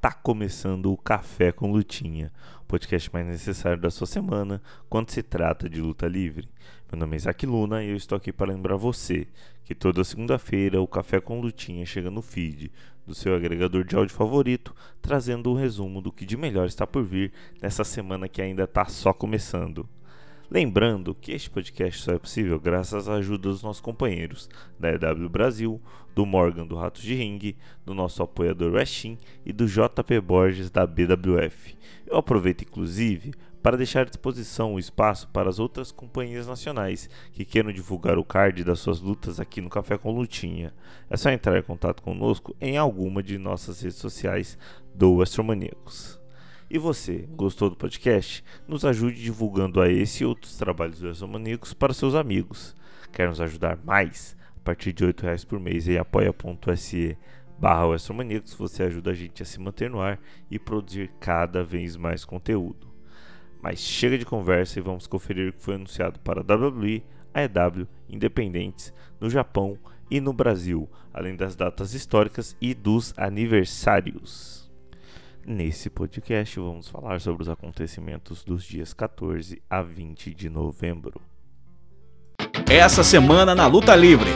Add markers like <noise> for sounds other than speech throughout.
Tá começando o Café com Lutinha, o podcast mais necessário da sua semana quando se trata de luta livre. Meu nome é Isaac Luna e eu estou aqui para lembrar você que toda segunda-feira o Café com Lutinha chega no feed do seu agregador de áudio favorito, trazendo um resumo do que de melhor está por vir nessa semana que ainda está só começando. Lembrando que este podcast só é possível graças à ajuda dos nossos companheiros da EW Brasil, do Morgan do Ratos de Ring, do nosso apoiador Westin e do JP Borges da BWF. Eu aproveito inclusive para deixar à disposição o espaço para as outras companhias nacionais que queiram divulgar o card das suas lutas aqui no Café com Lutinha. É só entrar em contato conosco em alguma de nossas redes sociais do Astromaníacos. E você, gostou do podcast? Nos ajude divulgando a esse e outros trabalhos do Exomaníacos para seus amigos. Quer nos ajudar mais? A partir de R$ reais por mês em apoia.se barra você ajuda a gente a se manter no ar e produzir cada vez mais conteúdo. Mas chega de conversa e vamos conferir o que foi anunciado para a WWE, AEW, Independentes, no Japão e no Brasil, além das datas históricas e dos aniversários. Nesse podcast, vamos falar sobre os acontecimentos dos dias 14 a 20 de novembro. Essa semana na Luta Livre.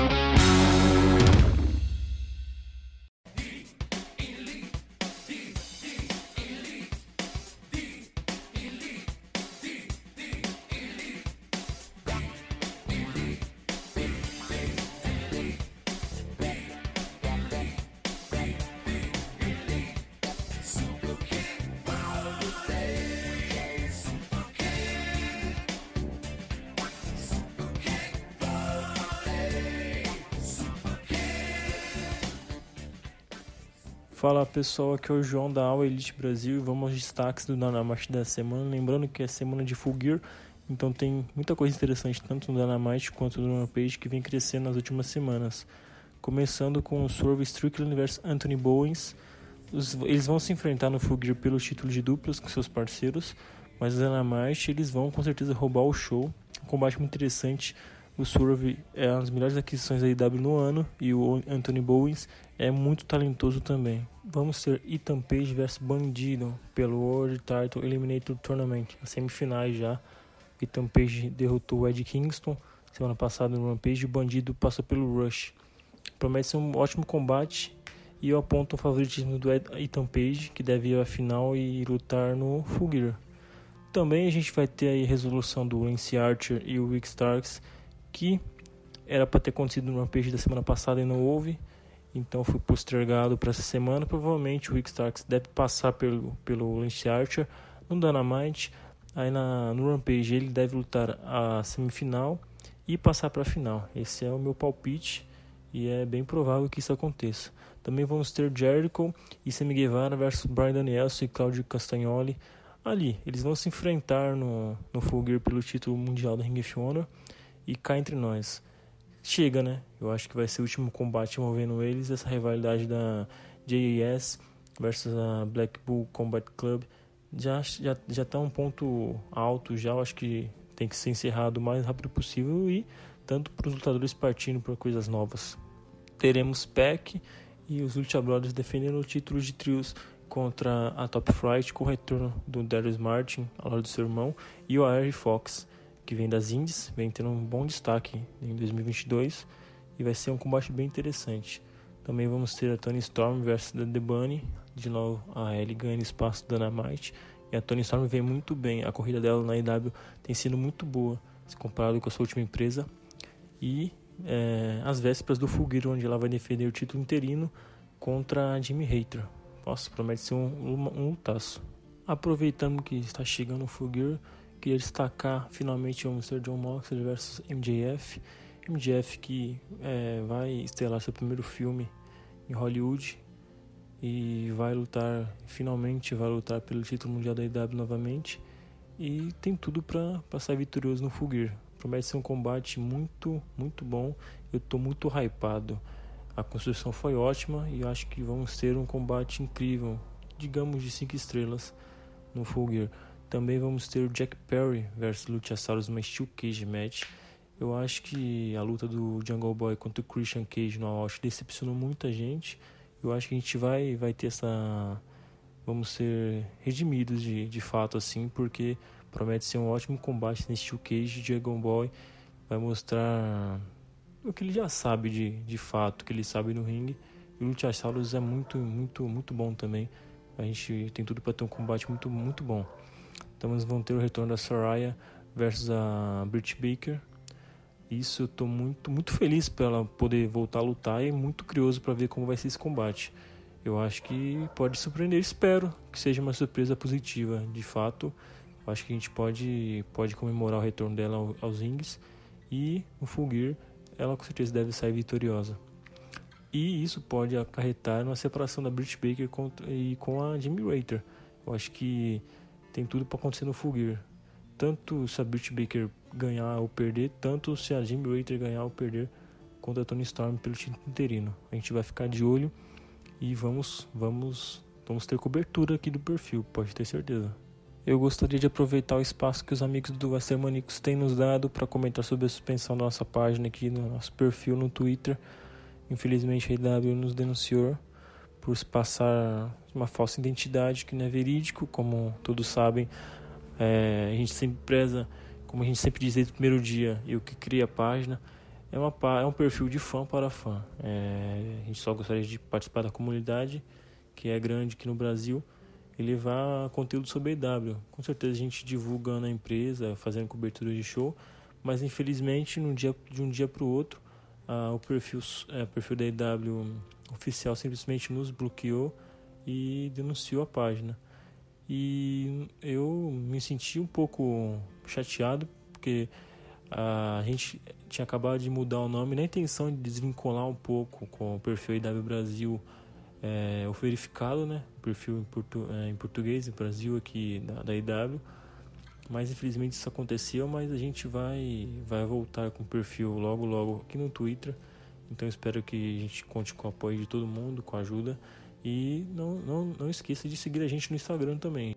Pessoal, aqui é o João da Aula Elite Brasil e vamos aos destaques do Dynamite da semana. Lembrando que é semana de Full Gear, então tem muita coisa interessante tanto no Dynamite quanto no Rampage que vem crescendo nas últimas semanas. Começando com o Swerve Strickland vs Anthony Bowens. Eles vão se enfrentar no Full Gear pelo título de duplas com seus parceiros, mas no Dynamite eles vão com certeza roubar o show. Um combate muito interessante o Swerve é uma das melhores aquisições da IW no ano e o Anthony Bowens é muito talentoso também. Vamos ter Ethan Page vs Bandido pelo World Title Eliminator Tournament, as semifinais já. Ethan Page derrotou o Ed Kingston semana passada no Rampage e o Bandido passou pelo Rush. Promete ser um ótimo combate e eu aponto o favoritismo do Ethan Page, que deve ir à final e lutar no Full Gear. Também a gente vai ter a resolução do Lance Archer e o Rick Starks que era para ter acontecido no Rampage da semana passada e não houve. Então foi postergado para essa semana. Provavelmente o Rick Starks deve passar pelo, pelo Lance Archer no Dynamite. Aí na, no Rampage ele deve lutar a semifinal e passar para a final. Esse é o meu palpite e é bem provável que isso aconteça. Também vamos ter Jericho e Sammy Guevara versus Brian Danielson e Claudio Castagnoli. Ali, eles vão se enfrentar no, no Full Gear pelo título mundial da Ring of Honor. E cá entre nós, chega, né? Eu acho que vai ser o último combate envolvendo eles, essa rivalidade da JAS versus a Black Bull Combat Club. Já, já, já tá um ponto alto, já eu acho que tem que ser encerrado o mais rápido possível e tanto para os lutadores partindo para coisas novas. Teremos PEC e os Lucha Brothers defendendo o título de trios contra a Top Flight com o retorno do Darius Martin ao lado do seu irmão e o Air Fox que vem das Indies, vem tendo um bom destaque em 2022 e vai ser um combate bem interessante. Também vamos ter a Tony Storm versus The Bunny, de novo a Ellie ganha espaço da Dynamite e a Tony Storm vem muito bem, a corrida dela na IW tem sido muito boa, se comparado com a sua última empresa e é, as vésperas do Fulgueiro, onde ela vai defender o título interino contra a Jimmy Hater. Nossa, promete ser um, um, um lutaço. Aproveitando que está chegando o Fulgueiro, queria destacar finalmente o Mr. John Moxley versus MJF. MJF que é, vai estelar seu primeiro filme em Hollywood e vai lutar, finalmente vai lutar pelo título mundial da IW novamente. e tem tudo para sair vitorioso no Full Gear. Promete ser um combate muito, muito bom. Eu estou muito hypado. A construção foi ótima e acho que vamos ter um combate incrível, digamos de 5 estrelas no Full Gear. Também vamos ter o Jack Perry versus Luchasaurus numa Steel Cage match. Eu acho que a luta do Jungle Boy contra o Christian Cage no All decepcionou muita gente. Eu acho que a gente vai, vai ter essa. Vamos ser redimidos de, de fato, assim, porque promete ser um ótimo combate nesse Steel Cage. Jungle Boy vai mostrar o que ele já sabe de, de fato, que ele sabe no ringue. E o Luchasaurus é muito, muito, muito bom também. A gente tem tudo para ter um combate muito, muito bom. Então, vamos vão ter o retorno da Soraya versus a Britt Baker isso eu tô muito, muito feliz para ela poder voltar a lutar e muito curioso para ver como vai ser esse combate. Eu acho que pode surpreender, espero que seja uma surpresa positiva. De fato, eu acho que a gente pode, pode comemorar o retorno dela aos rings e no Full Gear ela com certeza deve sair vitoriosa. E isso pode acarretar na separação da Britt Baker e com a Jimmy Rater. Eu acho que tem tudo para acontecer no Full Gear. Tanto se a Britt Baker ganhar ou perder, tanto se a Jimmy Rater ganhar ou perder contra a Tony Storm pelo título interino. A gente vai ficar de olho e vamos, vamos, vamos ter cobertura aqui do perfil, pode ter certeza. Eu gostaria de aproveitar o espaço que os amigos do Manicos têm nos dado para comentar sobre a suspensão da nossa página aqui no nosso perfil no Twitter. Infelizmente a IW nos denunciou por se passar uma falsa identidade que não é verídico, como todos sabem. É, a gente sempre preza como a gente sempre diz desde o primeiro dia, e o que cria a página, é, uma, é um perfil de fã para fã. É, a gente só gostaria de participar da comunidade, que é grande aqui no Brasil, e levar conteúdo sobre a EW. Com certeza a gente divulgando a empresa, fazendo cobertura de show, mas infelizmente num dia, de um dia para o outro, o perfil, é, perfil da EW oficial simplesmente nos bloqueou e denunciou a página. E eu me senti um pouco chateado, porque a gente tinha acabado de mudar o nome na intenção de desvincular um pouco com o perfil IW Brasil é, o verificado, né? O perfil em, portu, é, em português, em Brasil aqui da, da IW. Mas infelizmente isso aconteceu, mas a gente vai, vai voltar com o perfil logo logo aqui no Twitter. Então espero que a gente conte com o apoio de todo mundo, com a ajuda. E não, não, não esqueça de seguir a gente no Instagram também.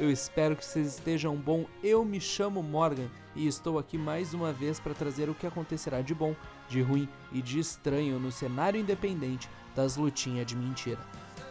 Eu espero que vocês estejam bom. Eu me chamo Morgan e estou aqui mais uma vez para trazer o que acontecerá de bom, de ruim e de estranho no cenário independente das lutinhas de mentira.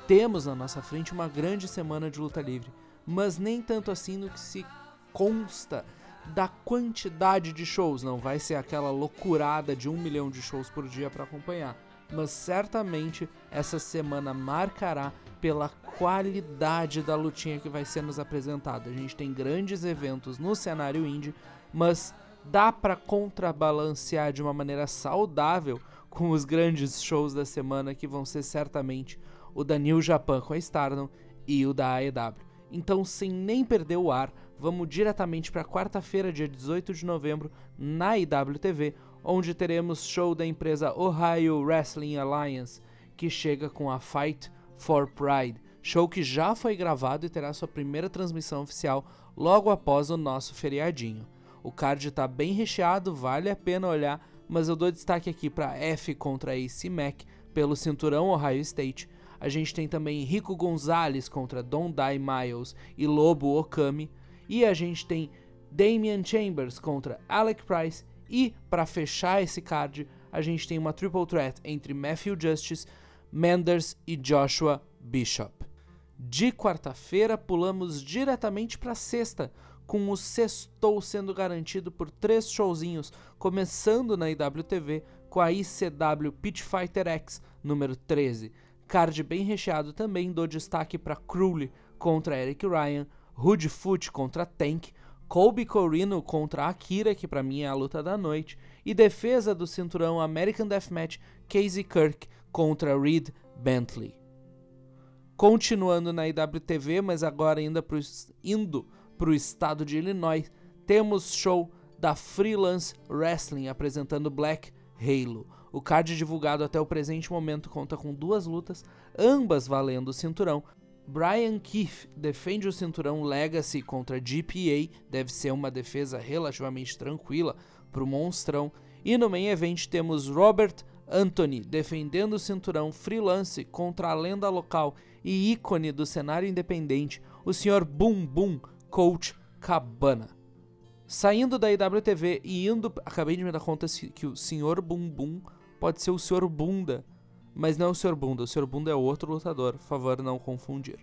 Temos na nossa frente uma grande semana de luta livre, mas nem tanto assim no que se consta da quantidade de shows. Não vai ser aquela loucurada de um milhão de shows por dia para acompanhar. Mas certamente essa semana marcará pela qualidade da lutinha que vai ser nos apresentada. A gente tem grandes eventos no cenário indie, mas dá para contrabalancear de uma maneira saudável com os grandes shows da semana que vão ser certamente o da New Japan com a Stardom e o da AEW. Então, sem nem perder o ar, vamos diretamente para quarta-feira, dia 18 de novembro, na IWTV, onde teremos show da empresa Ohio Wrestling Alliance, que chega com a Fight for Pride, show que já foi gravado e terá sua primeira transmissão oficial logo após o nosso feriadinho. O card está bem recheado, vale a pena olhar, mas eu dou destaque aqui para F contra AC Mac pelo cinturão Ohio State a gente tem também Rico Gonzalez contra Don Die Miles e Lobo Okami. E a gente tem Damian Chambers contra Alec Price. E para fechar esse card, a gente tem uma triple threat entre Matthew Justice, Manders e Joshua Bishop. De quarta-feira, pulamos diretamente para sexta, com o sextou sendo garantido por três showzinhos, começando na IWTV com a ICW Pit Fighter X número 13. Card bem recheado também, dou destaque para Crowley contra Eric Ryan, Hoodfoot contra Tank, Colby Corino contra Akira, que para mim é a luta da noite, e defesa do cinturão American Deathmatch Casey Kirk contra Reed Bentley. Continuando na IWTV, mas agora ainda pro, indo para o estado de Illinois, temos show da Freelance Wrestling apresentando Black Halo. O card divulgado até o presente momento conta com duas lutas, ambas valendo o cinturão. Brian Keith defende o cinturão Legacy contra GPA, deve ser uma defesa relativamente tranquila para o monstrão. E no main event temos Robert Anthony defendendo o cinturão Freelance contra a lenda local e ícone do cenário independente, o Sr. Boom Boom Coach Cabana. Saindo da IWTV e indo. Acabei de me dar conta que o Sr. Bumbum pode ser o Sr. Bunda. Mas não é o Sr. Bunda, o Sr. Bunda é outro lutador, favor não confundir.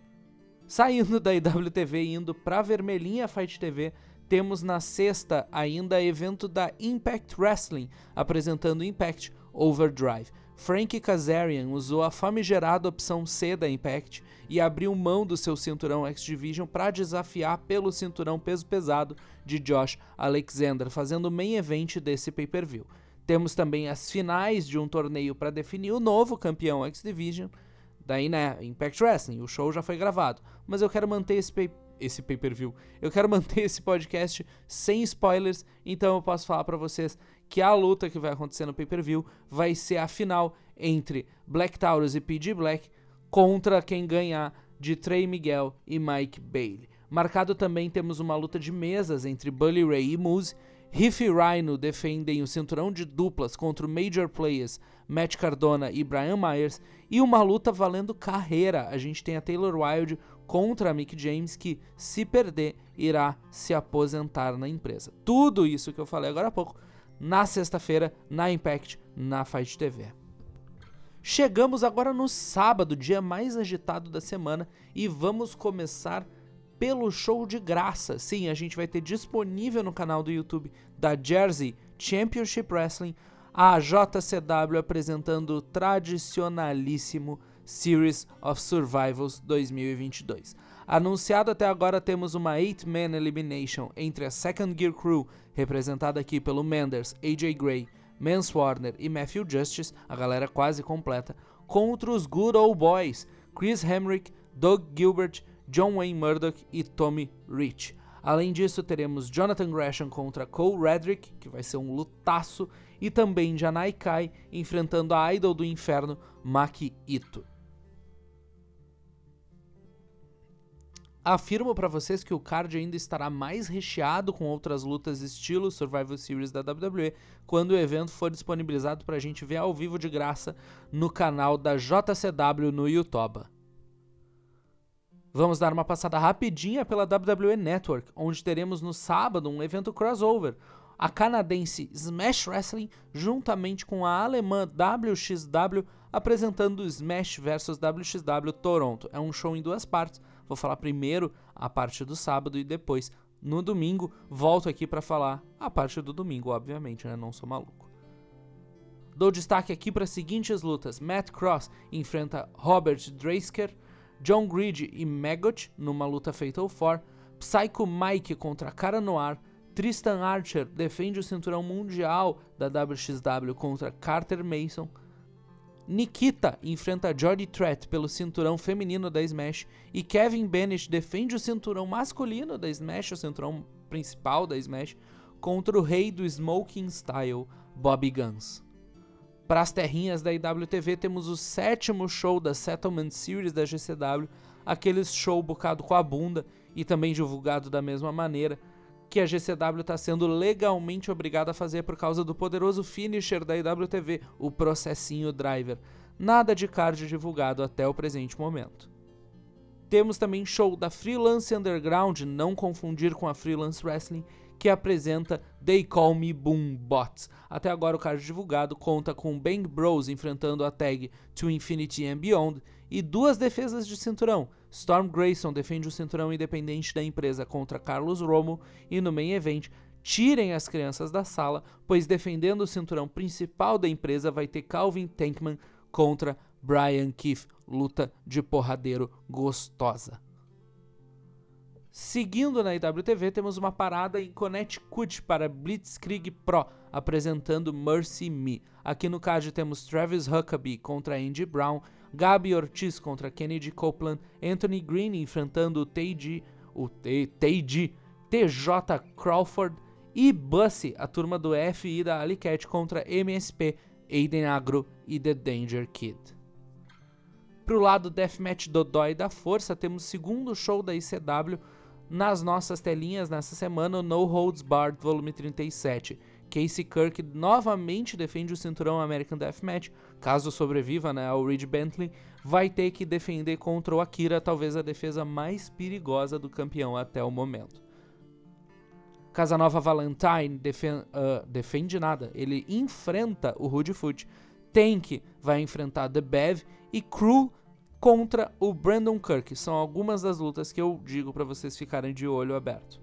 Saindo da IWTV e indo pra Vermelhinha Fight TV, temos na sexta ainda evento da Impact Wrestling, apresentando Impact Overdrive. Frank Kazarian usou a famigerada opção C da Impact e abriu mão do seu cinturão X-Division para desafiar pelo cinturão peso pesado de Josh Alexander, fazendo o main event desse pay-per-view. Temos também as finais de um torneio para definir o novo campeão X-Division, daí né, Impact Wrestling, o show já foi gravado, mas eu quero manter esse pay esse pay-per-view. Eu quero manter esse podcast sem spoilers, então eu posso falar para vocês que a luta que vai acontecer no pay-per-view vai ser a final entre Black Taurus e PG Black contra quem ganhar de Trey Miguel e Mike Bailey. Marcado também temos uma luta de mesas entre Bully Ray e Moose. Riff e Rhino defendem o cinturão de duplas contra o Major Players Matt Cardona e Brian Myers. E uma luta valendo carreira. A gente tem a Taylor Wilde contra a Mick James, que, se perder, irá se aposentar na empresa. Tudo isso que eu falei agora há pouco, na sexta-feira, na Impact, na Fight TV. Chegamos agora no sábado, dia mais agitado da semana, e vamos começar pelo show de graça. Sim, a gente vai ter disponível no canal do YouTube da Jersey Championship Wrestling a JCW apresentando o tradicionalíssimo Series of Survivals 2022. Anunciado até agora, temos uma 8-man elimination entre a Second Gear Crew, representada aqui pelo Menders, AJ Gray, Mance Warner e Matthew Justice, a galera quase completa, contra os Good Old Boys, Chris Hemrick, Doug Gilbert, John Wayne Murdoch e Tommy Rich. Além disso, teremos Jonathan Gresham contra Cole Redrick, que vai ser um lutaço, e também Janai Kai enfrentando a Idol do Inferno, Maki Ito. Afirmo para vocês que o card ainda estará mais recheado com outras lutas estilo Survival Series da WWE quando o evento for disponibilizado para a gente ver ao vivo de graça no canal da JCW no YouTube. Vamos dar uma passada rapidinha pela WWE Network, onde teremos no sábado um evento crossover, a canadense Smash Wrestling juntamente com a alemã WXW apresentando Smash vs WXW Toronto. É um show em duas partes Vou falar primeiro a parte do sábado e depois, no domingo, volto aqui para falar a parte do domingo, obviamente, né? Não sou maluco. Dou destaque aqui para as seguintes lutas: Matt Cross enfrenta Robert Drasker, John Grid e Maggot numa luta Fatal 4, Psycho Mike contra Cara Noir, Tristan Archer defende o cinturão mundial da WXW contra Carter Mason. Nikita enfrenta Jody Threat pelo cinturão feminino da Smash e Kevin Bennett defende o cinturão masculino da Smash, o cinturão principal da Smash, contra o rei do Smoking Style, Bobby Guns. Para as terrinhas da IWTV temos o sétimo show da Settlement Series da GCW, aqueles show bocado com a bunda e também divulgado da mesma maneira, que a GCW está sendo legalmente obrigada a fazer por causa do poderoso finisher da IWTV, o processinho driver. Nada de card divulgado até o presente momento. Temos também show da Freelance Underground, não confundir com a Freelance Wrestling, que apresenta They Call Me Boom Bots. Até agora o card divulgado conta com Bang Bros enfrentando a tag To Infinity and Beyond e duas defesas de cinturão, Storm Grayson defende o cinturão independente da empresa contra Carlos Romo e no main event tirem as crianças da sala, pois defendendo o cinturão principal da empresa vai ter Calvin Tankman contra Brian Keith, luta de porradeiro gostosa. Seguindo na IWTV, temos uma parada em Connecticut para Blitzkrieg Pro, apresentando Mercy Me. Aqui no card temos Travis Huckabee contra Andy Brown, Gabi Ortiz contra Kennedy Copeland, Anthony Green enfrentando o TJ, o TJ, Crawford e Bussy, a turma do FI da Alicat contra MSP, Aiden Agro e The Danger Kid. Pro lado Deathmatch Dodói da Força, temos segundo show da ICW nas nossas telinhas nessa semana o No Holds Barred Volume 37. Casey Kirk novamente defende o cinturão American Deathmatch, caso sobreviva né, ao Reed Bentley, vai ter que defender contra o Akira, talvez a defesa mais perigosa do campeão até o momento. Casanova Valentine defen uh, defende nada, ele enfrenta o Rude Foot. Tank vai enfrentar The Bev e Crew contra o Brandon Kirk. São algumas das lutas que eu digo para vocês ficarem de olho aberto.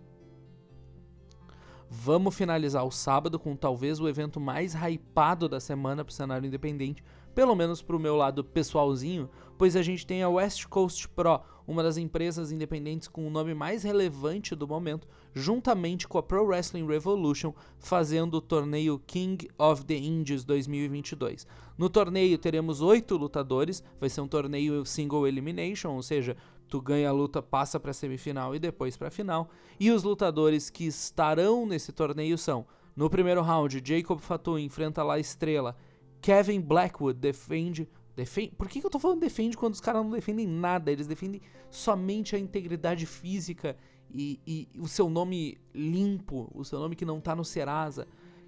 Vamos finalizar o sábado com talvez o evento mais hypado da semana para o cenário independente, pelo menos para o meu lado pessoalzinho, pois a gente tem a West Coast Pro, uma das empresas independentes com o nome mais relevante do momento, juntamente com a Pro Wrestling Revolution, fazendo o torneio King of the Indies 2022. No torneio teremos oito lutadores, vai ser um torneio single elimination, ou seja, tu ganha a luta, passa para a semifinal e depois para a final. E os lutadores que estarão nesse torneio são: no primeiro round, Jacob Fatu enfrenta La Estrela Kevin Blackwood defende. defende por que, que eu tô falando defende quando os caras não defendem nada? Eles defendem somente a integridade física e, e, o seu nome limpo, o seu nome que não tá no Serasa.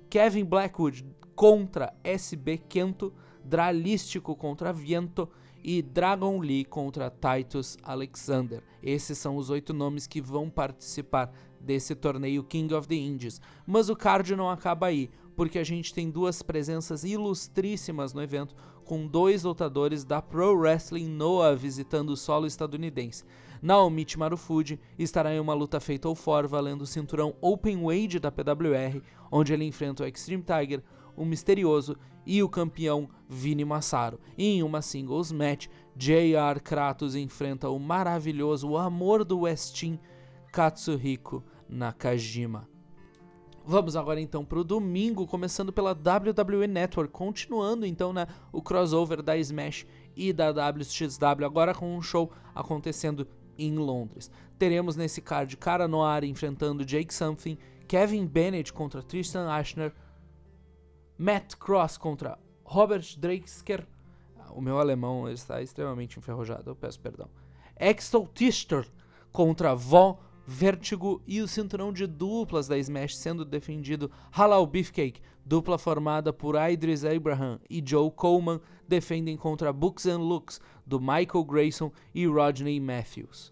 Kevin Blackwood contra SB Kento, Dralístico contra Viento e Dragon Lee contra Titus Alexander. Esses são os oito nomes que vão participar desse torneio King of the Indies. Mas o card não acaba aí porque a gente tem duas presenças ilustríssimas no evento, com dois lutadores da Pro Wrestling Noah visitando o solo estadunidense. Naomichi Marufuji estará em uma luta feita ao for valendo o cinturão Open Weight da PWR, onde ele enfrenta o Extreme Tiger, o Misterioso e o campeão Vini Massaro. E em uma singles match, JR Kratos enfrenta o maravilhoso o amor do Westin Katsuhiko Nakajima. Vamos agora então para o domingo, começando pela WWE Network, continuando então né, o crossover da Smash e da WXW, agora com um show acontecendo em Londres. Teremos nesse card Cara Noir enfrentando Jake Something, Kevin Bennett contra Tristan Ashner, Matt Cross contra Robert Drakesker. O meu alemão está extremamente enferrujado, eu peço perdão. Axel Tischer contra Von Vertigo e o cinturão de duplas da Smash sendo defendido Halal Beefcake, dupla formada por Idris Abraham e Joe Coleman, defendem contra Books and Looks do Michael Grayson e Rodney Matthews.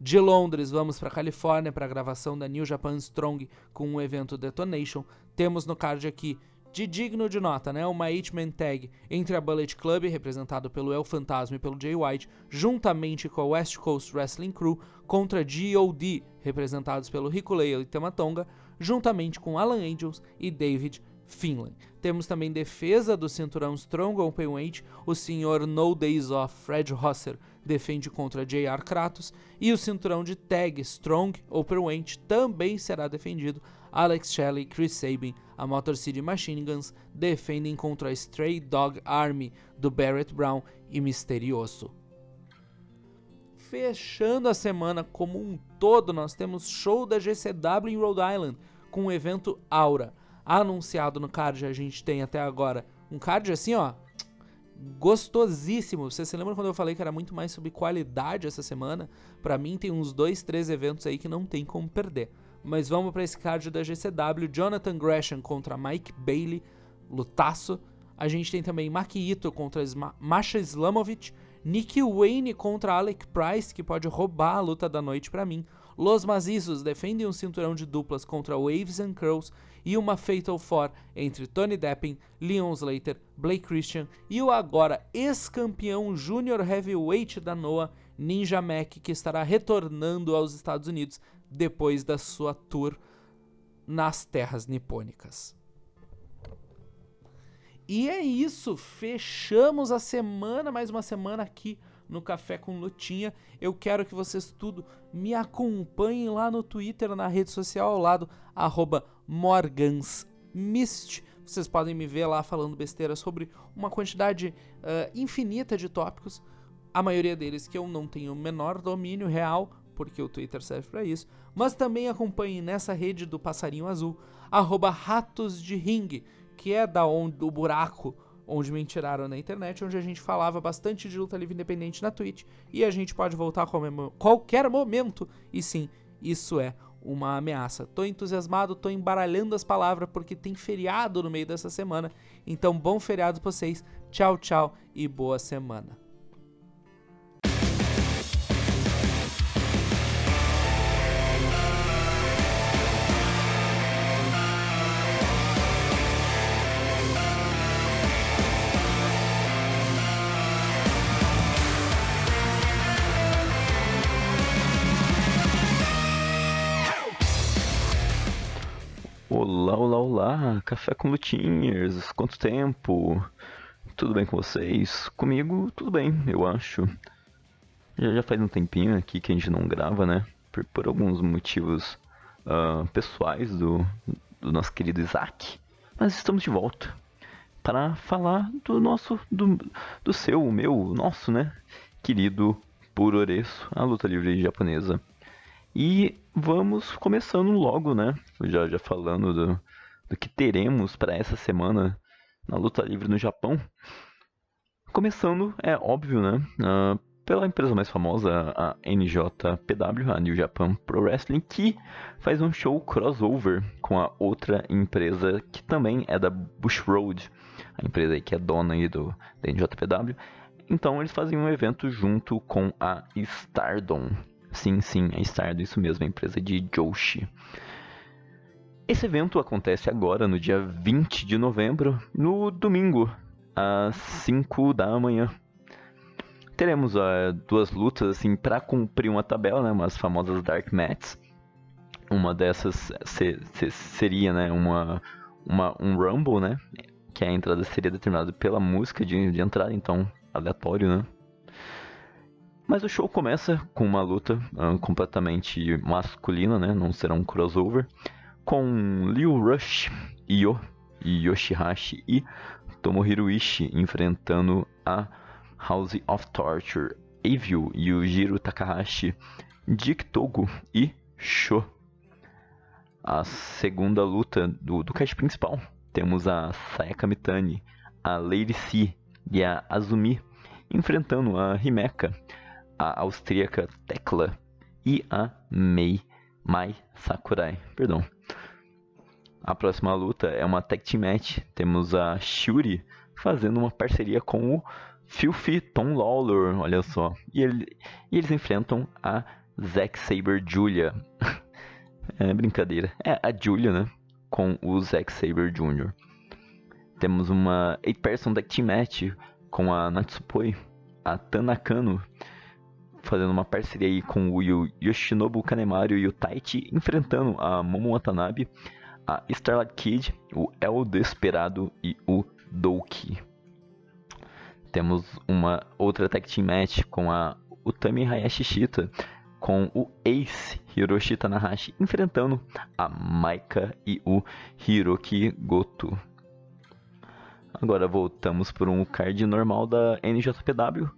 De Londres, vamos para Califórnia para a gravação da New Japan Strong com o evento Detonation. Temos no card aqui de digno de nota, né? Uma H-Man Tag entre a Bullet Club, representado pelo El Fantasma e pelo Jay White, juntamente com a West Coast Wrestling Crew, contra G.O.D., representados pelo Rico Leia e Tamatonga, juntamente com Alan Angels e David Finlay. Temos também defesa do cinturão Strong Openweight, o senhor No Days Off Fred Rosser defende contra J.R. Kratos, e o cinturão de tag Strong Openweight também será defendido Alex Shelley, Chris Sabin, a Motor City Machine Guns defendem contra a Stray Dog Army do Barrett Brown e Misterioso. Fechando a semana como um todo, nós temos show da GCW em Rhode Island com o evento Aura. Anunciado no card, a gente tem até agora um card assim, ó, gostosíssimo. Você se lembra quando eu falei que era muito mais sobre qualidade essa semana? Para mim tem uns dois, três eventos aí que não tem como perder. Mas vamos para esse card da GCW. Jonathan Gresham contra Mike Bailey, lutaço. A gente tem também Maki Ito contra Masha Islamovic. Nick Wayne contra Alec Price, que pode roubar a luta da noite para mim. Los Mazizos defendem um cinturão de duplas contra Waves and Curls e uma Fatal Four entre Tony Deppen, Leon Slater, Blake Christian e o agora ex-campeão Junior Heavyweight da NOAH, Ninja Mac, que estará retornando aos Estados Unidos depois da sua tour nas terras nipônicas. E é isso, fechamos a semana, mais uma semana aqui no Café com Lutinha. Eu quero que vocês tudo me acompanhem lá no Twitter, na rede social ao lado, morgansmist. Vocês podem me ver lá falando besteira sobre uma quantidade uh, infinita de tópicos, a maioria deles que eu não tenho o menor domínio real, porque o Twitter serve para isso, mas também acompanhem nessa rede do Passarinho Azul, arroba Ratos de que é da onde, do buraco onde me tiraram na internet, onde a gente falava bastante de luta livre independente na Twitch, e a gente pode voltar a qualquer momento, e sim, isso é uma ameaça. Tô entusiasmado, tô embaralhando as palavras porque tem feriado no meio dessa semana. Então, bom feriado pra vocês. Tchau, tchau e boa semana. Olá, olá, olá, café com lutinhas, quanto tempo? Tudo bem com vocês? Comigo, tudo bem, eu acho. Já, já faz um tempinho aqui que a gente não grava, né? Por, por alguns motivos uh, pessoais do, do nosso querido Isaac. Mas estamos de volta para falar do nosso, do, do seu, meu, nosso, né? Querido Puroresu, a luta livre japonesa. E vamos começando logo, né? Já, já falando do, do que teremos para essa semana na luta livre no Japão. Começando, é óbvio, né? Uh, pela empresa mais famosa, a NJPW, a New Japan Pro Wrestling, que faz um show crossover com a outra empresa que também é da Bush Road, a empresa aí que é dona aí do, da NJPW. Então eles fazem um evento junto com a Stardom, Sim, sim, é Stardom, isso mesmo, a empresa de Joshi. Esse evento acontece agora, no dia 20 de novembro, no domingo, às 5 da manhã. Teremos uh, duas lutas, assim, para cumprir uma tabela, né, umas famosas Dark Mats. Uma dessas se, se, seria, né, uma, uma, um Rumble, né, que a entrada seria determinada pela música de, de entrada, então, aleatório, né. Mas o show começa com uma luta uh, completamente masculina, né? Não será um crossover. Com Liu Rush, Io, Yoshihashi e Tomohiro Ishii enfrentando a House of Torture, Evil, Yujiro Takahashi, Dick Togo e Sho. A segunda luta do, do cast principal temos a Sayaka Mitani, a Lady C e a Azumi enfrentando a Himeka, a austríaca Tekla e a Mei Mai Sakurai. Perdão. A próxima luta é uma tag team match. Temos a Shuri fazendo uma parceria com o Filthy Tom Lawlor, olha só. E, ele, e eles enfrentam a Zack Saber Julia. <laughs> é brincadeira. É a Julia, né? Com o Zack Saber Jr. Temos uma 8-person tag team match com a Natsupoi, a Tanakano fazendo uma parceria aí com o Yoshinobu Kanemaru e o Taichi, enfrentando a Momo Watanabe, a Starlight Kid, o El Desperado e o Douki. Temos uma outra tag team match com a Utami Hayashi Shita, com o Ace Hiroshi Tanahashi enfrentando a Maika e o Hiroki Goto. Agora voltamos para um card normal da NJPW,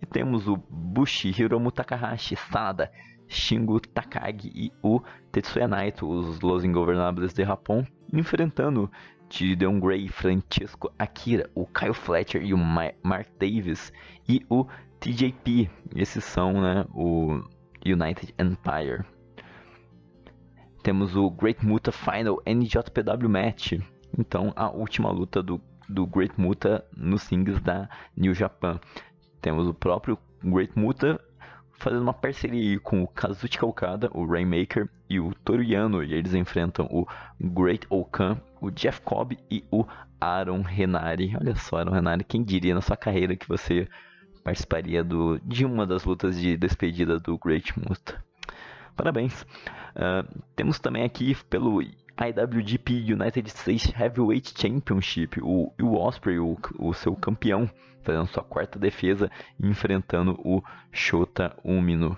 e temos o Bushi, Hiromu Takahashi, Sada, Shingo Takagi e o Tetsuya Naito, os Los Ingovernables de Japão, enfrentando Gideon Gray, Francesco Akira, o Kyle Fletcher e o Mark Davis e o TJP. Esses são né, o United Empire. Temos o Great Muta Final NJPW Match. Então, a última luta do, do Great Muta nos singles da New Japan. Temos o próprio Great Muta fazendo uma parceria com o Kazuchika Okada, o Rainmaker e o Toriyano, e eles enfrentam o Great Okan, o Jeff Cobb e o Aaron Renari. Olha só, Aaron Renari, quem diria na sua carreira que você participaria do, de uma das lutas de despedida do Great Muta. Parabéns. Uh, temos também aqui pelo IWGP United States Heavyweight Championship, o, o Osprey, o, o seu campeão, fazendo sua quarta defesa, enfrentando o Shota Umino.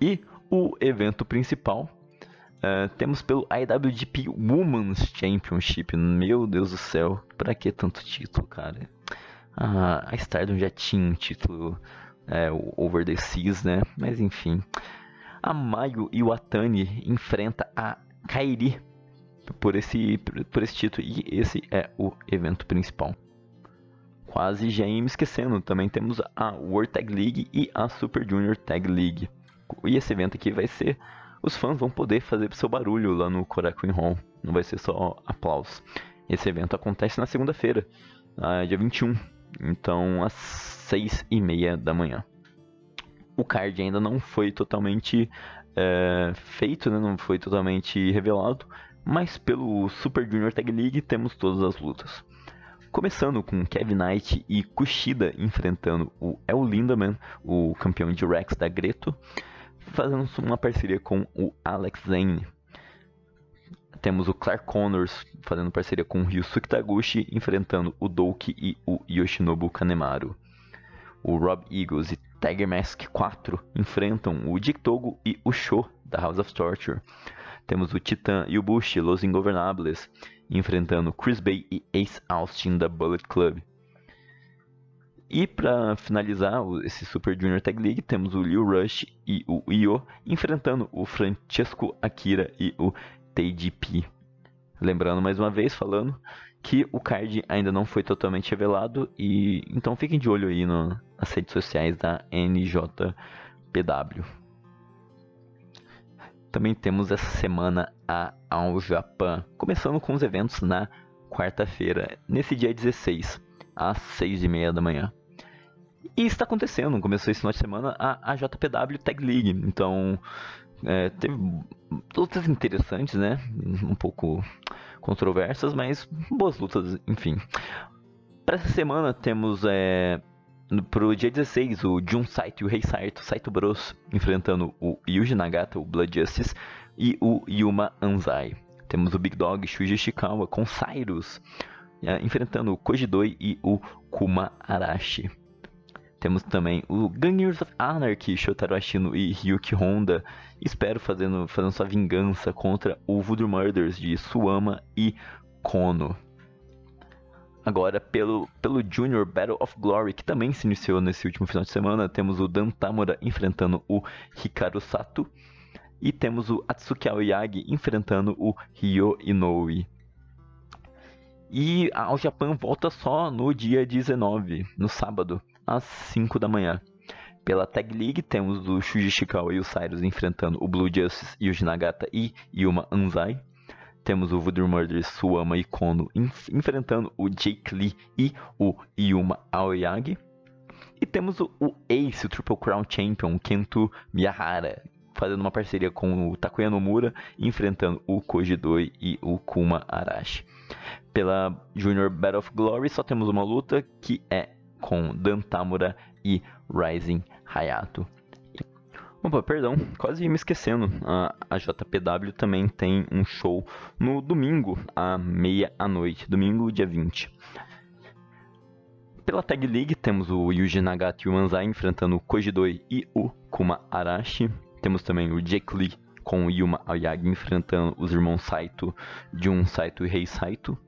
E o evento principal, uh, temos pelo IWGP Women's Championship. Meu Deus do céu, pra que tanto título, cara? A Stardom já tinha um título, é, Over the Seas, né? Mas enfim. A Mayu Iwatani enfrenta a Kairi por esse, por esse título. E esse é o evento principal. Quase já ia me esquecendo. Também temos a World Tag League e a Super Junior Tag League. E esse evento aqui vai ser. Os fãs vão poder fazer seu barulho lá no Korakuen Hall. Não vai ser só aplausos. Esse evento acontece na segunda-feira, dia 21. Então, às 6 e meia da manhã. O card ainda não foi totalmente é, feito, né? não foi totalmente revelado, mas pelo Super Junior Tag League temos todas as lutas. Começando com Kevin Knight e Kushida enfrentando o El Lindaman, o campeão de Rex da Greto, fazendo uma parceria com o Alex Zane. Temos o Clark Connors fazendo parceria com o Ryusuke Taguchi, enfrentando o Douki e o Yoshinobu Kanemaru. O Rob Eagles e Tiger Mask 4 enfrentam o Dick Togo e o Sho da House of Torture. Temos o Titan e o Bush, Los Ingovernables, enfrentando Chris Bay e Ace Austin da Bullet Club. E para finalizar esse Super Junior Tag League, temos o Liu Rush e o Io enfrentando o Francesco Akira e o TDP. Lembrando mais uma vez, falando que o card ainda não foi totalmente revelado e então fiquem de olho aí no, nas redes sociais da NJPW. Também temos essa semana a Ao Japan, começando com os eventos na quarta-feira, nesse dia 16, às 6 e meia da manhã. E está acontecendo, começou esse final de semana a, a JPW Tag League, então é, teve lutas interessantes, né? Um pouco controversas, mas boas lutas, enfim. Para essa semana temos é, pro dia 16 o Jun Saito e o Rei Saito, Saito Bros, enfrentando o Yuji Nagata, o Blood Justice, e o Yuma Anzai. Temos o Big Dog Shuji Ishikawa com Cyrus, é, enfrentando o Kojidoi e o Kuma Arashi. Temos também o Gangers of Anarchy, Shotaro Ashino e Ryuki Honda. Espero fazendo, fazendo sua vingança contra o Voodoo Murders de Suama e Kono. Agora, pelo, pelo Junior Battle of Glory, que também se iniciou nesse último final de semana, temos o Dan Tamura enfrentando o Hikaru Sato. E temos o Atsuki Aoyagi enfrentando o Ryo Inoue. E ao Japão volta só no dia 19, no sábado às 5 da manhã. Pela Tag League temos o Shuji Ishikawa e o Cyrus enfrentando o Blue Justice, Yuji Nagata e Yuma Anzai. Temos o Voodoo Murders, Suama e Kono enf enfrentando o Jake Lee e o Yuma Aoyagi. E temos o, o Ace, o Triple Crown Champion, Kento Miyahara, fazendo uma parceria com o Takuya Nomura, enfrentando o Kojidoi e o Kuma Arashi. Pela Junior Battle of Glory só temos uma luta que é com Dan Tamura e Rising Hayato. Opa, perdão, quase me esquecendo. A, a JPW também tem um show no domingo, à meia-noite, domingo, dia 20. Pela Tag League temos o Yuji Nagata e o Manzai enfrentando o Kojidoi e o Kuma Arashi. Temos também o Jake Lee com o Yuma Aoyagi enfrentando os irmãos Saito, Jun Saito e Rei Saito.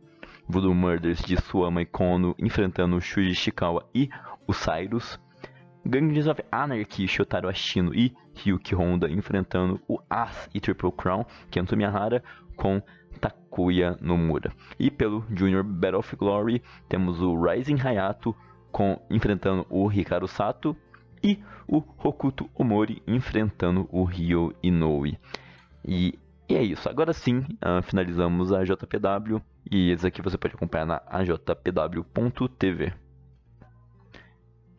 Voodoo Murders de Suama e Kono enfrentando Shuji Ishikawa e o Cyrus. Gangs of Anarchy, Shotaro Ashino e Ryuki Honda enfrentando o As e Triple Crown, Kento Miyahara, com Takuya Nomura. E pelo Junior Battle of Glory temos o Rising Hayato com, enfrentando o Hikaru Sato e o Hokuto Omori enfrentando o Ryo Inoue. E, e é isso, agora sim uh, finalizamos a JPW e esse aqui você pode acompanhar na ajpw.tv.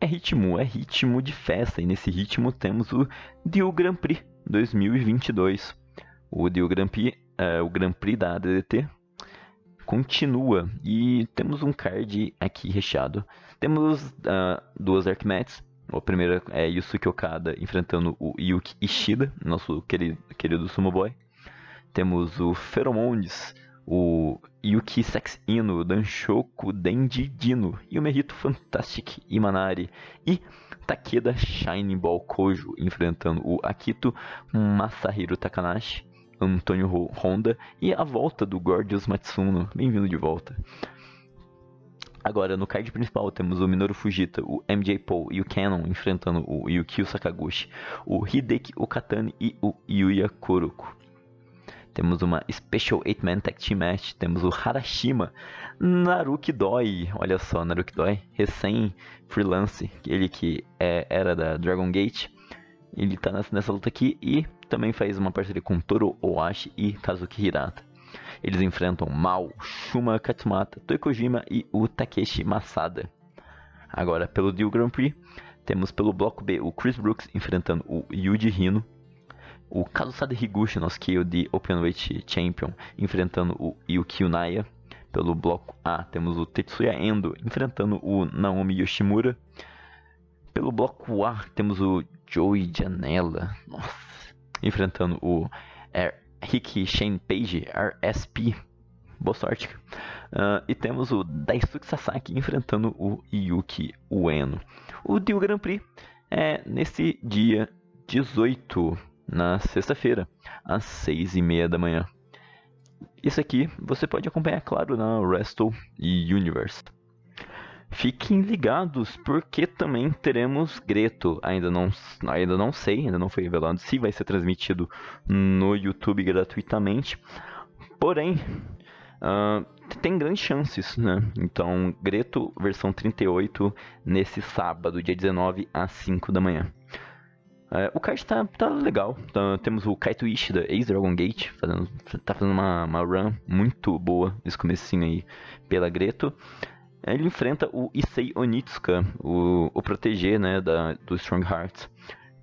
é ritmo, é ritmo de festa. E nesse ritmo temos o Dio Grand Prix 2022. O Dio Grand Prix, é, o Grand Prix da ADT continua e temos um card aqui recheado. Temos uh, duas Archimedes. A primeira é Yusuke Okada enfrentando o Yuki Ishida, nosso querido, querido Sumo Boy. Temos o Pheromones, o Yuki Sex Ino, Danshoku Denji Dino, e o Merito Fantastic Imanari e Takeda Shining Ball Kojo enfrentando o Akito Masahiro Takanashi, Antônio Honda e a volta do Gorgeous Matsuno. Bem-vindo de volta. Agora, no card principal, temos o Minoru Fujita, o MJ Paul e o Canon enfrentando o Yukio Sakaguchi, o Hideki Okatani e o Yuya Kuroko. Temos uma Special 8-Man Tag Team Match. Temos o Harashima Naruki Doi. Olha só, Naruki Doi, recém-freelance. Ele que é, era da Dragon Gate. Ele tá nessa, nessa, luta aqui e também faz uma parceria com Toro Oashi e Kazuki Hirata. Eles enfrentam Mao, Shuma Katsumata, Toikojima e o Takeshi Masada. Agora, pelo Deal Grand Prix, temos pelo bloco B o Chris Brooks enfrentando o Yuji Hino o Kazusada Higuchi, nosso Kyo de Openweight Champion, enfrentando o Yuki Unaya. Pelo bloco A, temos o Tetsuya Endo enfrentando o Naomi Yoshimura. Pelo bloco A, temos o Joey Janela nossa, enfrentando o R Ricky Shane Page, RSP. Boa sorte. Uh, e temos o Daisuke Sasaki enfrentando o Yuki Ueno. O Dio Grand Prix é nesse dia 18 na sexta-feira, às seis e meia da manhã. Isso aqui você pode acompanhar, claro, na Wrestle Universe. Fiquem ligados, porque também teremos Greto. Ainda não, ainda não sei, ainda não foi revelado se vai ser transmitido no YouTube gratuitamente. Porém, uh, tem grandes chances, né? Então, Greto versão 38 nesse sábado, dia 19 às 5 da manhã. É, o card tá, tá legal. Então, temos o Kaito Ishida, ex-Dragon Gate, fazendo, tá fazendo uma, uma run muito boa nesse comecinho aí pela Greto. Ele enfrenta o Issei Onitsuka, o, o proteger né, da, do Strong Hearts.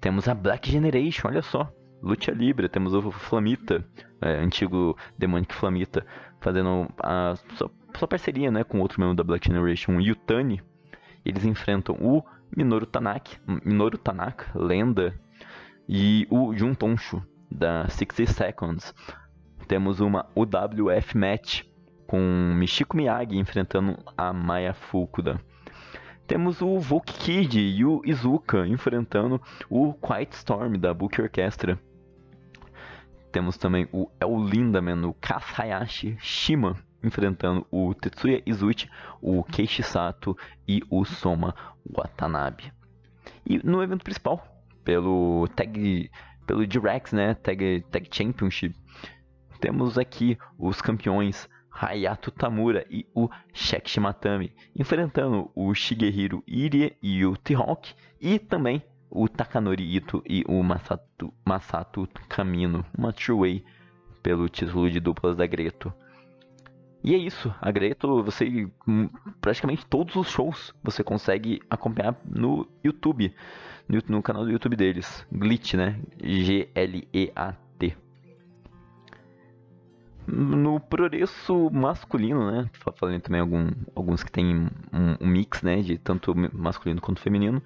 Temos a Black Generation, olha só. Lucha Libre, temos o Flamita, é, antigo Demonic Flamita, fazendo a sua, sua, parceria né, com outro membro da Black Generation, o Yutani. Eles enfrentam o Minoru Tanaka, Minoru Tanaka, lenda, e o Jun Tonshu, da 60 Seconds. Temos uma UWF match com Michiko Miyagi enfrentando a Maya Fukuda. Temos o Volk Kid e o Izuka enfrentando o Quiet Storm da Book Orchestra. Temos também o El Lindaman, o Kaz Hayashi Shima enfrentando o Tetsuya Izuchi, o Keishi Sato e o Soma Watanabe. E no evento principal, pelo tag pelo Direx, né, tag, tag Championship, temos aqui os campeões Hayato Tamura e o Shek Shimatami enfrentando o Shigehiro Irie e o T-Hawk e também o Takanori Ito e o Masato, Masato Kamino, uma two-way pelo título de duplas da Greto. E é isso, a Greto, você praticamente todos os shows você consegue acompanhar no YouTube, no, no canal do YouTube deles, Glitch, né? G-L-E-A-T. No progresso masculino, né? Falando também algum, alguns que tem um, um, mix, né? De tanto masculino quanto feminino.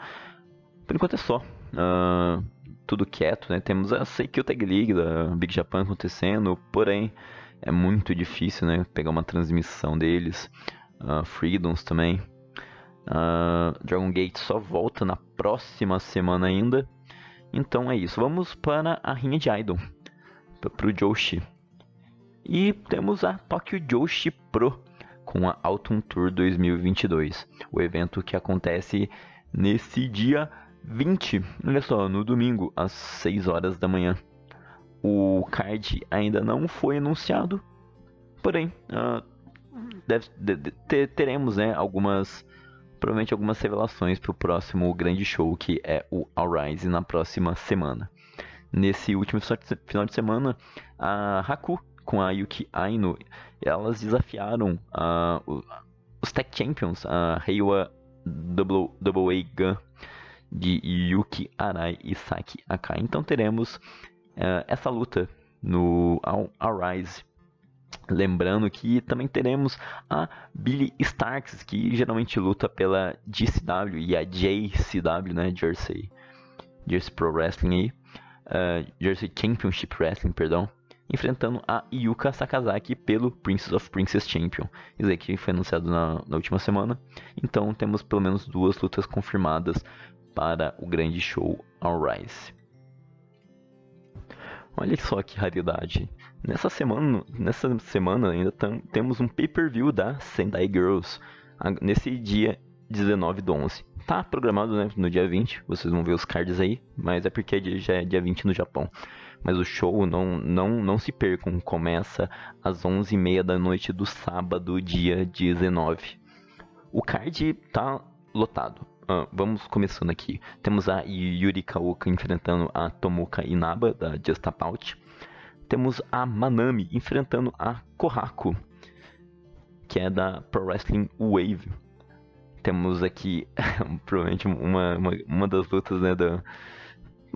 Por enquanto é só. Uh, tudo quieto, né? Temos a Seikyo Tag League da Big Japan acontecendo, porém é muito difícil, né? Pegar uma transmissão deles. Uh, Freedoms também. Uh, Dragon Gate só volta na próxima semana ainda. Então é isso. Vamos para a rinha de Idol. Para o Joshi. E temos a Tokyo Joshi Pro com a Autumn Tour 2022. O evento que acontece nesse dia 20, olha só, no domingo, às 6 horas da manhã. O card ainda não foi anunciado, porém uh, deve, de, de, teremos né, algumas provavelmente algumas revelações para o próximo grande show que é o All Rise na próxima semana. Nesse último final de semana, a Haku com a Yuki Aino, elas desafiaram uh, os Tech Champions, a Reiwa Double, double A Gun de Yuki Arai e Saki Akai. Então teremos uh, essa luta no Arise. Lembrando que também teremos a Billy Starks, que geralmente luta pela GCW e a JCW, né, Jersey, Jersey Pro Wrestling uh, Jersey Championship Wrestling, perdão, enfrentando a Yuka Sakazaki pelo Princess of Princess Champion. Isso aqui foi anunciado na, na última semana, então temos pelo menos duas lutas confirmadas para o grande show All Rise. Olha só que raridade. Nessa semana, nessa semana ainda tam, temos um pay-per-view da Sendai Girls. Nesse dia 19 do 11. Tá programado né, no dia 20, vocês vão ver os cards aí, mas é porque já é dia 20 no Japão. Mas o show, não, não, não se percam, começa às 11h30 da noite do sábado, dia 19. O card tá lotado. Uh, vamos começando aqui. Temos a Yuri Kaoka enfrentando a Tomoka Inaba, da Just About. Temos a Manami enfrentando a Kohaku, que é da Pro Wrestling Wave. Temos aqui, <laughs> provavelmente, uma, uma, uma, das lutas, né, da,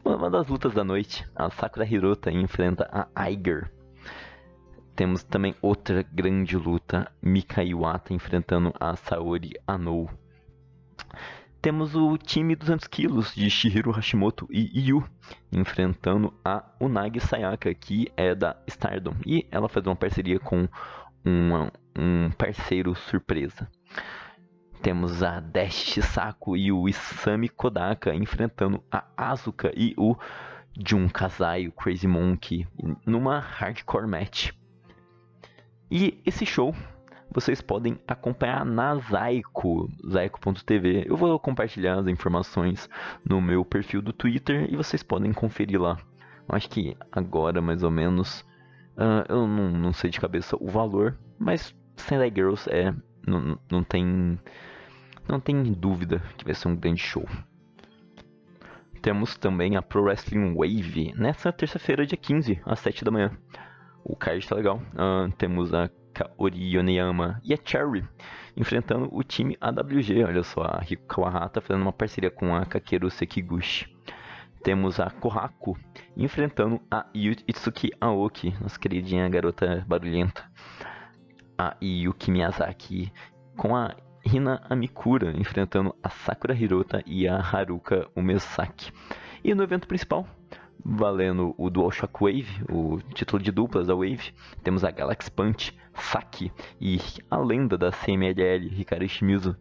uma das lutas da noite. A Sakura Hirota enfrenta a Aiger. Temos também outra grande luta, Mika Iwata enfrentando a Saori Anou. Temos o time 200 quilos de Shihiro Hashimoto e Yu enfrentando a Unagi Sayaka, que é da Stardom. E ela faz uma parceria com uma, um parceiro surpresa. Temos a Dash Shisako e o Isami Kodaka enfrentando a Asuka e o Jun Kazai, o Crazy Monkey, numa hardcore match. E esse show vocês podem acompanhar na Zaiko, zaiko.tv. Eu vou compartilhar as informações no meu perfil do Twitter e vocês podem conferir lá. Eu acho que agora, mais ou menos, uh, eu não, não, sei de cabeça o valor, mas Sendai Girls é, não, não tem, não tem dúvida que vai ser um grande show. Temos também a Pro Wrestling Wave nessa terça-feira, dia 15, às 7 da manhã. O card tá legal. Uh, temos a Kaori Yoneyama e a Cherry enfrentando o time AWG. Olha só, a Riko Kawahata fazendo uma parceria com a Kakeru Sekiguchi. Temos a Kohaku enfrentando a Itsuki Aoki, nossa queridinha garota barulhenta. A Yuki Miyazaki com a Hina Amikura enfrentando a Sakura Hirota e a Haruka Umesaki. E no evento principal, valendo o Dual Shockwave, o título de duplas da Wave, temos a Galaxy Punch Saki e a lenda da CMLL, Hikaru Shimizu,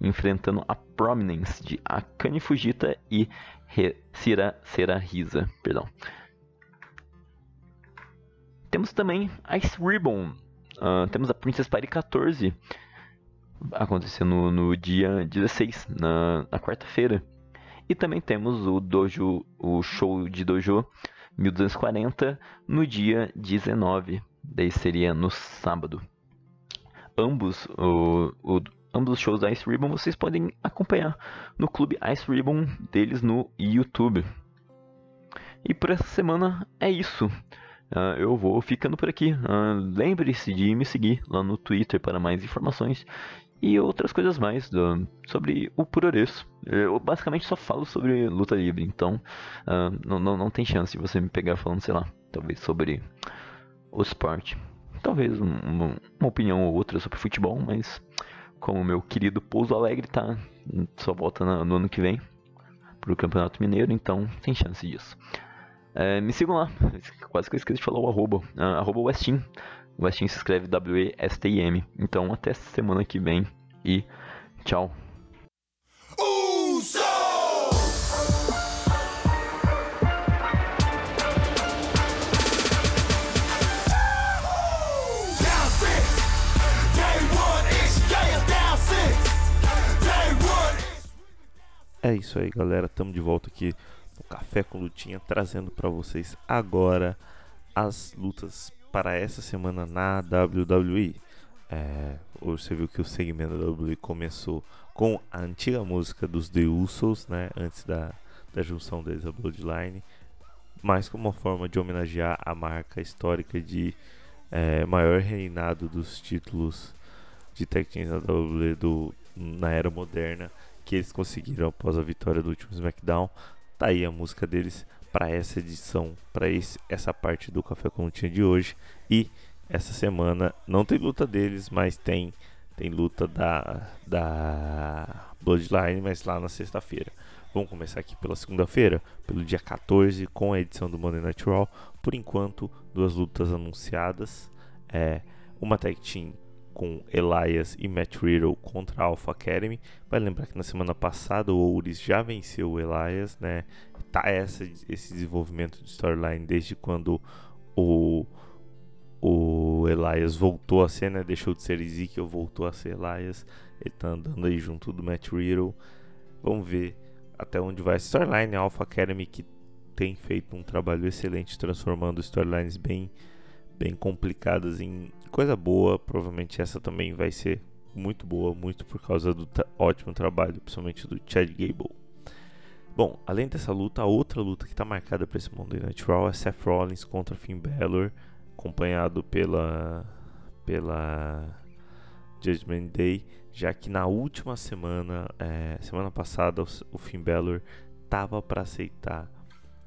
enfrentando a Prominence de Akane Fujita e He Sira Serahisa. Perdão. Temos também Ice Ribbon. Uh, temos a Princess Party 14 acontecendo no dia 16, na, na quarta-feira. E também temos o dojo, o show de dojo 1240 no dia 19 daí seria no sábado. Ambos, o, o, ambos os shows da Ice Ribbon vocês podem acompanhar no clube Ice Ribbon deles no YouTube. E por essa semana é isso. Uh, eu vou ficando por aqui. Uh, Lembre-se de me seguir lá no Twitter para mais informações e outras coisas mais do, sobre o Puroreço. Eu basicamente só falo sobre luta livre, então uh, não, não, não tem chance de você me pegar falando, sei lá, talvez sobre o esporte. Talvez um, uma opinião ou outra sobre futebol, mas como meu querido Pouso Alegre tá só volta no ano que vem pro Campeonato Mineiro, então tem chance disso. É, me sigam lá, quase que eu esqueci de falar o arroba, uh, arroba Westin. Westin se escreve W-E-S-T-I-M. Então até semana que vem e tchau. É isso aí, galera. Estamos de volta aqui no Café com Lutinha, trazendo para vocês agora as lutas para essa semana na WWE. É, hoje você viu que o segmento da WWE começou com a antiga música dos The Usos, né, antes da, da junção deles à Bloodline, mas como uma forma de homenagear a marca histórica de é, maior reinado dos títulos de tag teams da WWE do na era moderna que eles conseguiram após a vitória do último SmackDown. Tá aí a música deles para essa edição, para essa parte do Café com de hoje. E essa semana não tem luta deles, mas tem tem luta da, da Bloodline, mas lá na sexta-feira. Vamos começar aqui pela segunda-feira, pelo dia 14, com a edição do Monday Night Raw. Por enquanto, duas lutas anunciadas. É, uma tag team com Elias e Matt Riddle contra a Alpha Academy. Vai lembrar que na semana passada o Ouris já venceu o Elias, né? Tá essa, esse desenvolvimento de storyline desde quando o o Elias voltou a ser, né? Deixou de ser Ezekiel, voltou a ser Elias. Ele tá andando aí junto do Matt Riddle. Vamos ver até onde vai a storyline. A Alpha Academy que tem feito um trabalho excelente transformando storylines bem, bem complicadas em coisa boa. Provavelmente essa também vai ser muito boa, muito por causa do ótimo trabalho, principalmente do Chad Gable. Bom, além dessa luta, a outra luta que está marcada para esse Monday Night Raw é Seth Rollins contra Finn Balor acompanhado pela pela Judgment Day, já que na última semana, é, semana passada, o, o Finn Balor tava para aceitar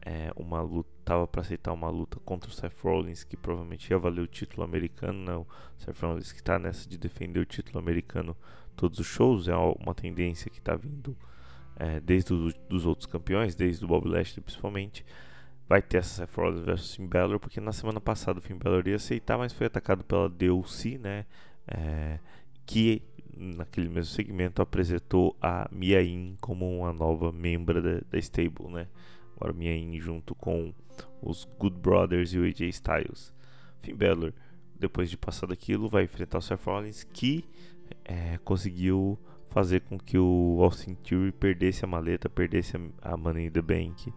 é, uma luta, tava para aceitar uma luta contra o Seth Rollins, que provavelmente ia valer o título americano, né? O Seth Rollins que está nessa de defender o título americano todos os shows, é uma tendência que está vindo é, desde os dos outros campeões, desde o Bob Lashley principalmente vai ter essa Seth Rollins versus Finn Balor, porque na semana passada o Finn Balor ia aceitar, mas foi atacado pela DLC, né? É, que naquele mesmo segmento apresentou a Mia Yim como uma nova membra da, da stable, né? Yim junto com os Good Brothers e o AJ Styles. Finn Balor, depois de passar daquilo, vai enfrentar o Seth Rollins, que é, conseguiu fazer com que o Austin Theory perdesse a maleta, perdesse a, Money in the Bank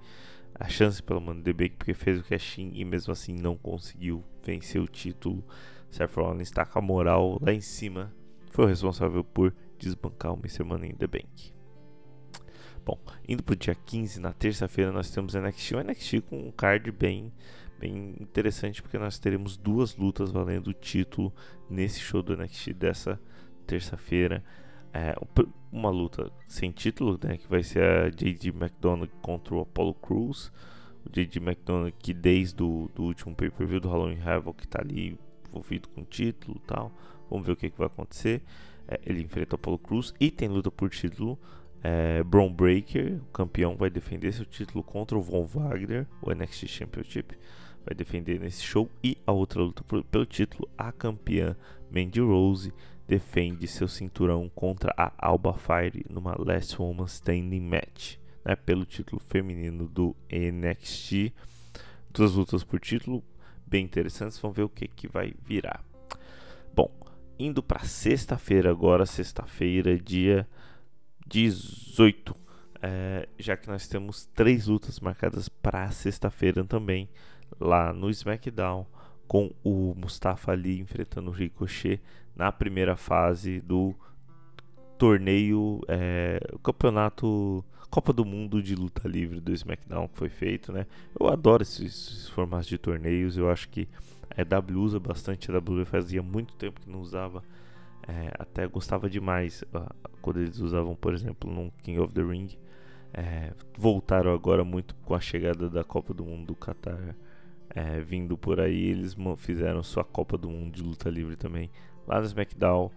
a chance pelo Money the Bank porque fez o cash-in e mesmo assim não conseguiu vencer o título. Seth Rollins está com a moral lá em cima. Foi o responsável por desbancar o Mr. Money in the Bank. Bom, indo pro dia 15, na terça-feira, nós temos NXT. O NXT com um card bem, bem interessante, porque nós teremos duas lutas valendo o título nesse show do NXT dessa terça-feira é, uma luta sem título, né, que vai ser a J.D. McDonald contra o Apollo Crews. O J.D. McDonald que desde o do último pay-per-view do Halloween Havoc está ali envolvido com o título tal. Vamos ver o que, que vai acontecer. É, ele enfrenta o Apollo Crews e tem luta por título. É, Braun Breaker, o campeão, vai defender seu título contra o Von Wagner, o NXT Championship. Vai defender nesse show. E a outra luta por, pelo título, a campeã Mandy Rose defende seu cinturão contra a Alba Fire numa Last Woman Standing Match, né, pelo título feminino do NXT. Duas lutas por título bem interessantes, vamos ver o que, que vai virar. Bom, indo para sexta-feira agora, sexta-feira, dia 18, é, já que nós temos três lutas marcadas para sexta-feira também, lá no SmackDown, com o Mustafa Ali enfrentando o Ricochet na primeira fase do torneio, é, campeonato Copa do Mundo de luta livre do SmackDown que foi feito, né? Eu adoro esses, esses formatos de torneios, eu acho que a EW usa bastante, a EW fazia muito tempo que não usava, é, até gostava demais quando eles usavam, por exemplo, no King of the Ring. É, voltaram agora muito com a chegada da Copa do Mundo do Qatar. É, vindo por aí, eles fizeram sua Copa do Mundo de luta livre também. Lá no SmackDown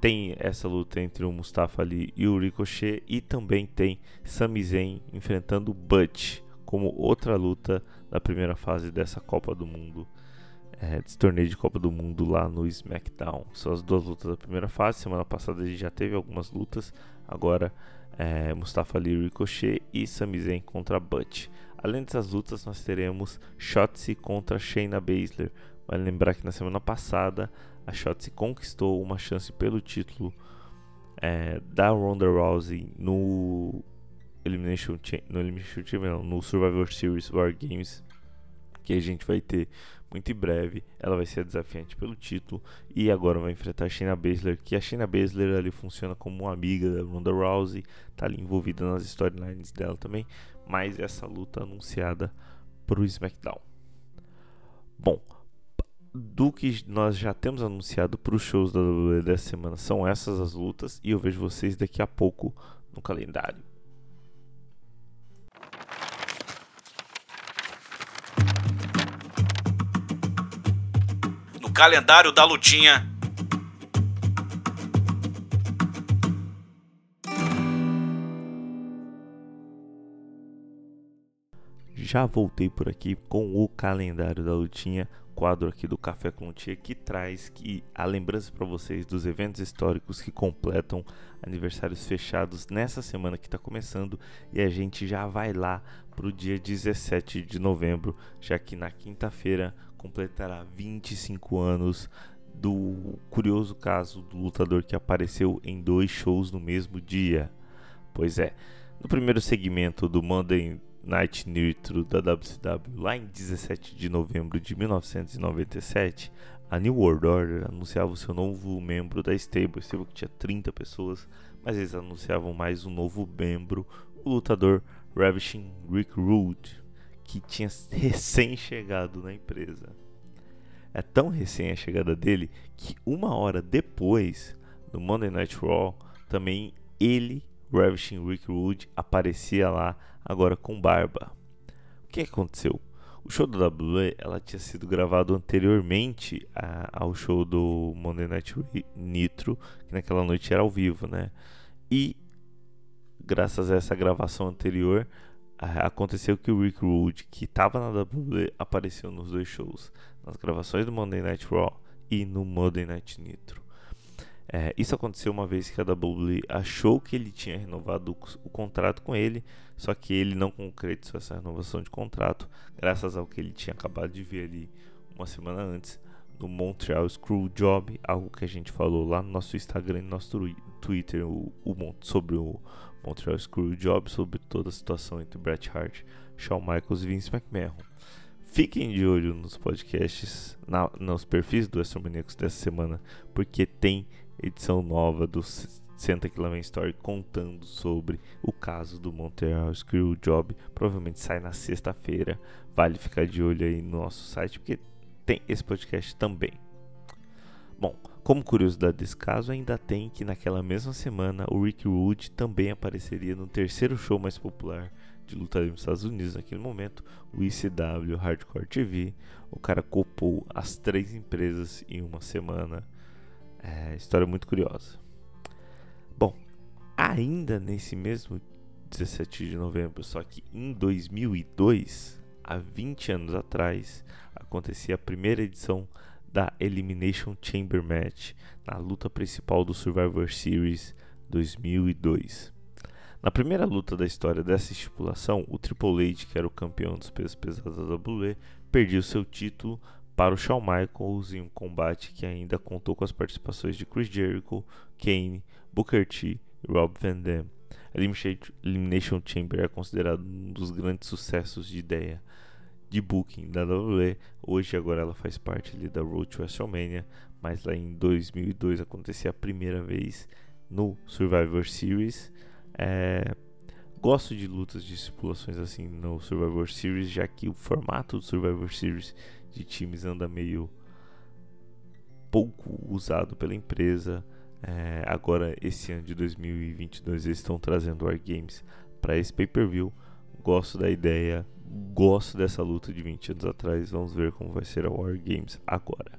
tem essa luta entre o Mustafa Ali e o Ricochet e também tem Sami Zayn enfrentando o Butch como outra luta da primeira fase dessa Copa do Mundo, é, desse torneio de Copa do Mundo lá no SmackDown. São as duas lutas da primeira fase. Semana passada a gente já teve algumas lutas. Agora é, Mustafa Ali Ricochet e Sami Zayn contra Butch. Além dessas lutas, nós teremos Shotzi contra Shayna Baszler. Vale lembrar que na semana passada a Shotzi conquistou uma chance pelo título é, da Ronda Rousey no Elimination, no Elimination no Survivor Series War Games, que a gente vai ter muito em breve. Ela vai ser desafiante pelo título e agora vai enfrentar a Shayna Baszler, que a Shayna Baszler ali funciona como uma amiga da Ronda Rousey, tá ali envolvida nas storylines dela também, mas essa luta anunciada pro SmackDown. Bom, do que nós já temos anunciado para os shows da WWE dessa semana são essas as lutas e eu vejo vocês daqui a pouco no calendário. Calendário da lutinha. Já voltei por aqui com o calendário da lutinha, quadro aqui do Café com Tia que traz que a lembrança para vocês dos eventos históricos que completam aniversários fechados nessa semana que está começando e a gente já vai lá para o dia 17 de novembro, já que na quinta-feira completará 25 anos do curioso caso do lutador que apareceu em dois shows no mesmo dia. Pois é, no primeiro segmento do Monday Night Nitro da WCW lá em 17 de novembro de 1997, a New World Order anunciava o seu novo membro da stable, stable que tinha 30 pessoas, mas eles anunciavam mais um novo membro, o lutador Ravishing Rick Rude, que tinha recém-chegado na empresa. É tão recém a chegada dele que uma hora depois, no Monday Night Raw, também ele, Ravishing Rick Rude, aparecia lá agora com barba. O que aconteceu? O show da WWE ela tinha sido gravado anteriormente a, ao show do Monday Night Nitro, que naquela noite era ao vivo, né? E graças a essa gravação anterior, aconteceu que o Rick Rude, que estava na WWE, apareceu nos dois shows, nas gravações do Monday Night Raw e no Monday Night Nitro. É, isso aconteceu uma vez que a WWE achou que ele tinha renovado o, o, contrato com ele, só que ele não concretizou essa renovação de contrato, graças ao que ele tinha acabado de ver ali uma semana antes no Montreal Screwjob, algo que a gente falou lá no nosso Instagram e no nosso Twitter o, o, sobre o Montreal Screwjob, sobre toda a situação entre Bret Hart, Shawn Michaels e Vince McMahon. Fiquem de olho nos podcasts, na, nos perfis do Astromaníacos dessa semana, porque tem edição nova do Senta Km Story contando sobre o caso do Montreal Screwjob. Provavelmente sai na sexta-feira. Vale ficar de olho aí no nosso site porque tem esse podcast também. Bom, como curiosidade desse caso, ainda tem que naquela mesma semana o Rick Wood também apareceria no terceiro show mais popular de luta nos Estados Unidos naquele momento, o ICW Hardcore TV. O cara copou as três empresas em uma semana é, história muito curiosa. Bom, ainda nesse mesmo 17 de novembro, só que em 2002, há 20 anos atrás, acontecia a primeira edição da Elimination Chamber Match na luta principal do Survivor Series 2002. Na primeira luta da história dessa estipulação, o Triple H, que era o campeão dos pesos pesados da WWE, perdeu seu título para o Shawn Michaels em um combate que ainda contou com as participações de Chris Jericho, Kane, Booker T e Rob Van Dam. Elimination Chamber é considerado um dos grandes sucessos de ideia de booking da WWE. Hoje agora ela faz parte ali da Road to WrestleMania, mas lá em 2002 acontecia a primeira vez no Survivor Series. É, gosto de lutas de estipulações assim no Survivor Series, já que o formato do Survivor Series de times anda meio pouco usado pela empresa. É, agora, esse ano de 2022, eles estão trazendo Wargames para esse pay-per-view. Gosto da ideia, gosto dessa luta de 20 anos atrás. Vamos ver como vai ser a Wargames agora.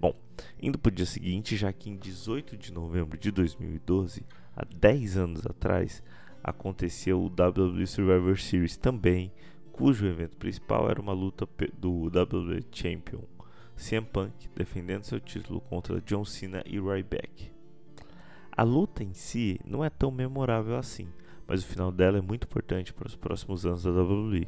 Bom, indo para o dia seguinte, já que em 18 de novembro de 2012, há 10 anos atrás, aconteceu o WWE Survivor Series também, cujo evento principal era uma luta do WWE Champion CM Punk defendendo seu título contra John Cena e Ryback. A luta em si não é tão memorável assim, mas o final dela é muito importante para os próximos anos da WWE.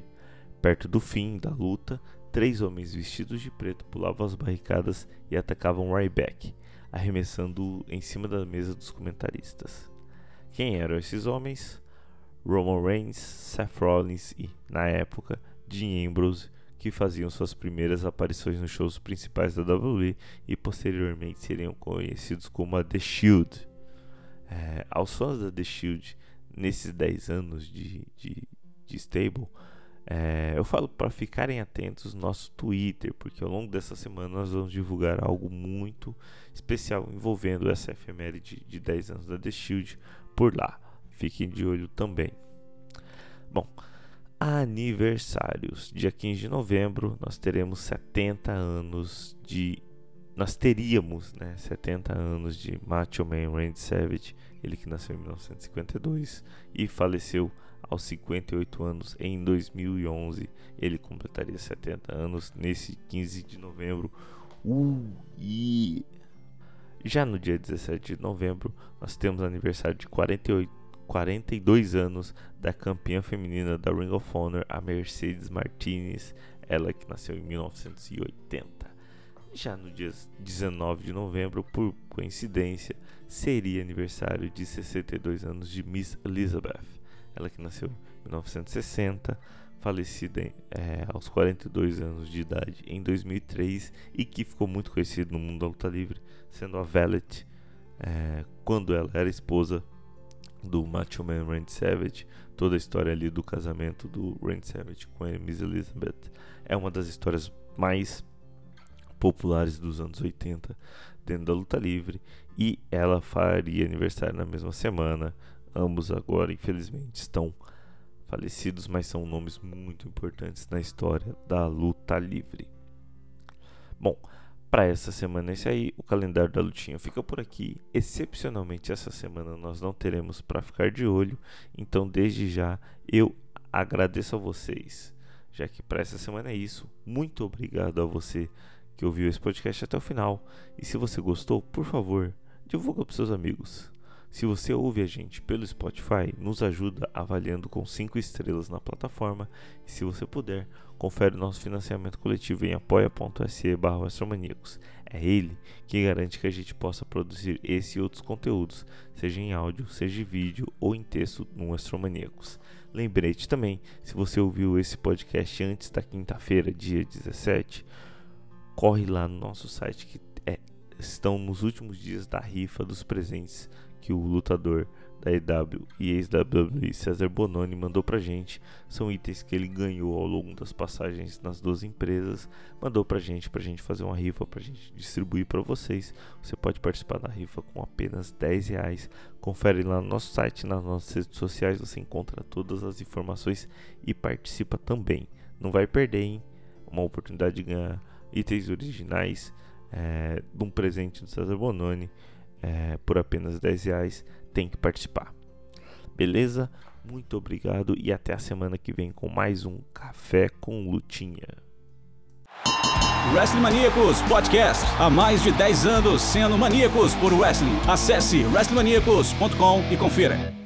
Perto do fim da luta, três homens vestidos de preto pulavam as barricadas e atacavam Ryback, arremessando-o em cima da mesa dos comentaristas. Quem eram esses homens? Roman Reigns, Seth Rollins e, na época, Dean Ambrose, que faziam suas primeiras aparições nos shows principais da WWE e posteriormente seriam conhecidos como a The Shield. É, aos fãs da The Shield, nesses 10 anos de, de, de stable, É, eu falo para ficarem atentos no nosso Twitter, porque ao longo dessa semana nós vamos divulgar algo muito especial envolvendo essa efeméride de 10 anos da The Shield por lá. Fiquem de olho também. Bom, aniversários. Dia 15 de novembro nós teremos 70 anos de. Nós teríamos né, 70 anos de Macho Man Randy Savage, ele que nasceu em 1952 e faleceu aos 58 anos em 2011. Ele completaria 70 anos nesse 15 de novembro. Uh, já no dia 17 de novembro, nós temos aniversário de 48, 42 anos da campeã feminina da Ring of Honor, a Mercedes Martinez, ela que nasceu em 1980. Já no dia 19 de novembro, por coincidência, seria aniversário de 62 anos de Miss Elizabeth ela que nasceu em 1960, falecida é, aos 42 anos de idade em 2003 e que ficou muito conhecida no mundo da luta livre, sendo a Valet é, quando ela era esposa do Macho Man Randy Savage. Toda a história ali do casamento do Randy Savage com a Miss Elizabeth é uma das histórias mais populares dos anos 80 dentro da luta livre e ela faria aniversário na mesma semana Ambos agora, infelizmente, estão falecidos, mas são nomes muito importantes na história da luta livre. Bom, para essa semana é isso aí, o calendário da lutinha fica por aqui. Excepcionalmente essa semana nós não teremos para ficar de olho, então desde já eu agradeço a vocês, já que para essa semana é isso. Muito obrigado a você que ouviu esse podcast até o final. E se você gostou, por favor, divulga para seus amigos. Se você ouve a gente pelo Spotify, nos ajuda avaliando com 5 estrelas na plataforma e se você puder, confere o nosso financiamento coletivo em apoia.se barra É ele que garante que a gente possa produzir esse e outros conteúdos, seja em áudio, seja em vídeo ou em texto no Astromaníacos. Lembrete também, se você ouviu esse podcast antes da quinta-feira, dia 17, corre lá no nosso site que é, estão nos últimos dias da rifa dos presentes que o lutador da EW e ex-WWE César Bononi mandou pra gente. São itens que ele ganhou ao longo das passagens nas duas empresas. Mandou pra gente, pra gente fazer uma rifa, pra gente distribuir para vocês. Você pode participar da rifa com apenas 10 reais. Confere lá no nosso site, nas nossas redes sociais, você encontra todas as informações e participa também. Não vai perder, hein? Uma oportunidade de ganhar itens originais é, de um presente do César Bononi é, por apenas 10 reais, tem que participar. Beleza? Muito obrigado e até a semana que vem com mais um Café com Lutinha. Wrestling Maníacos Podcast. Há mais de 10 anos sendo maníacos por wrestling. Acesse wrestlingmaníacos.com e confira.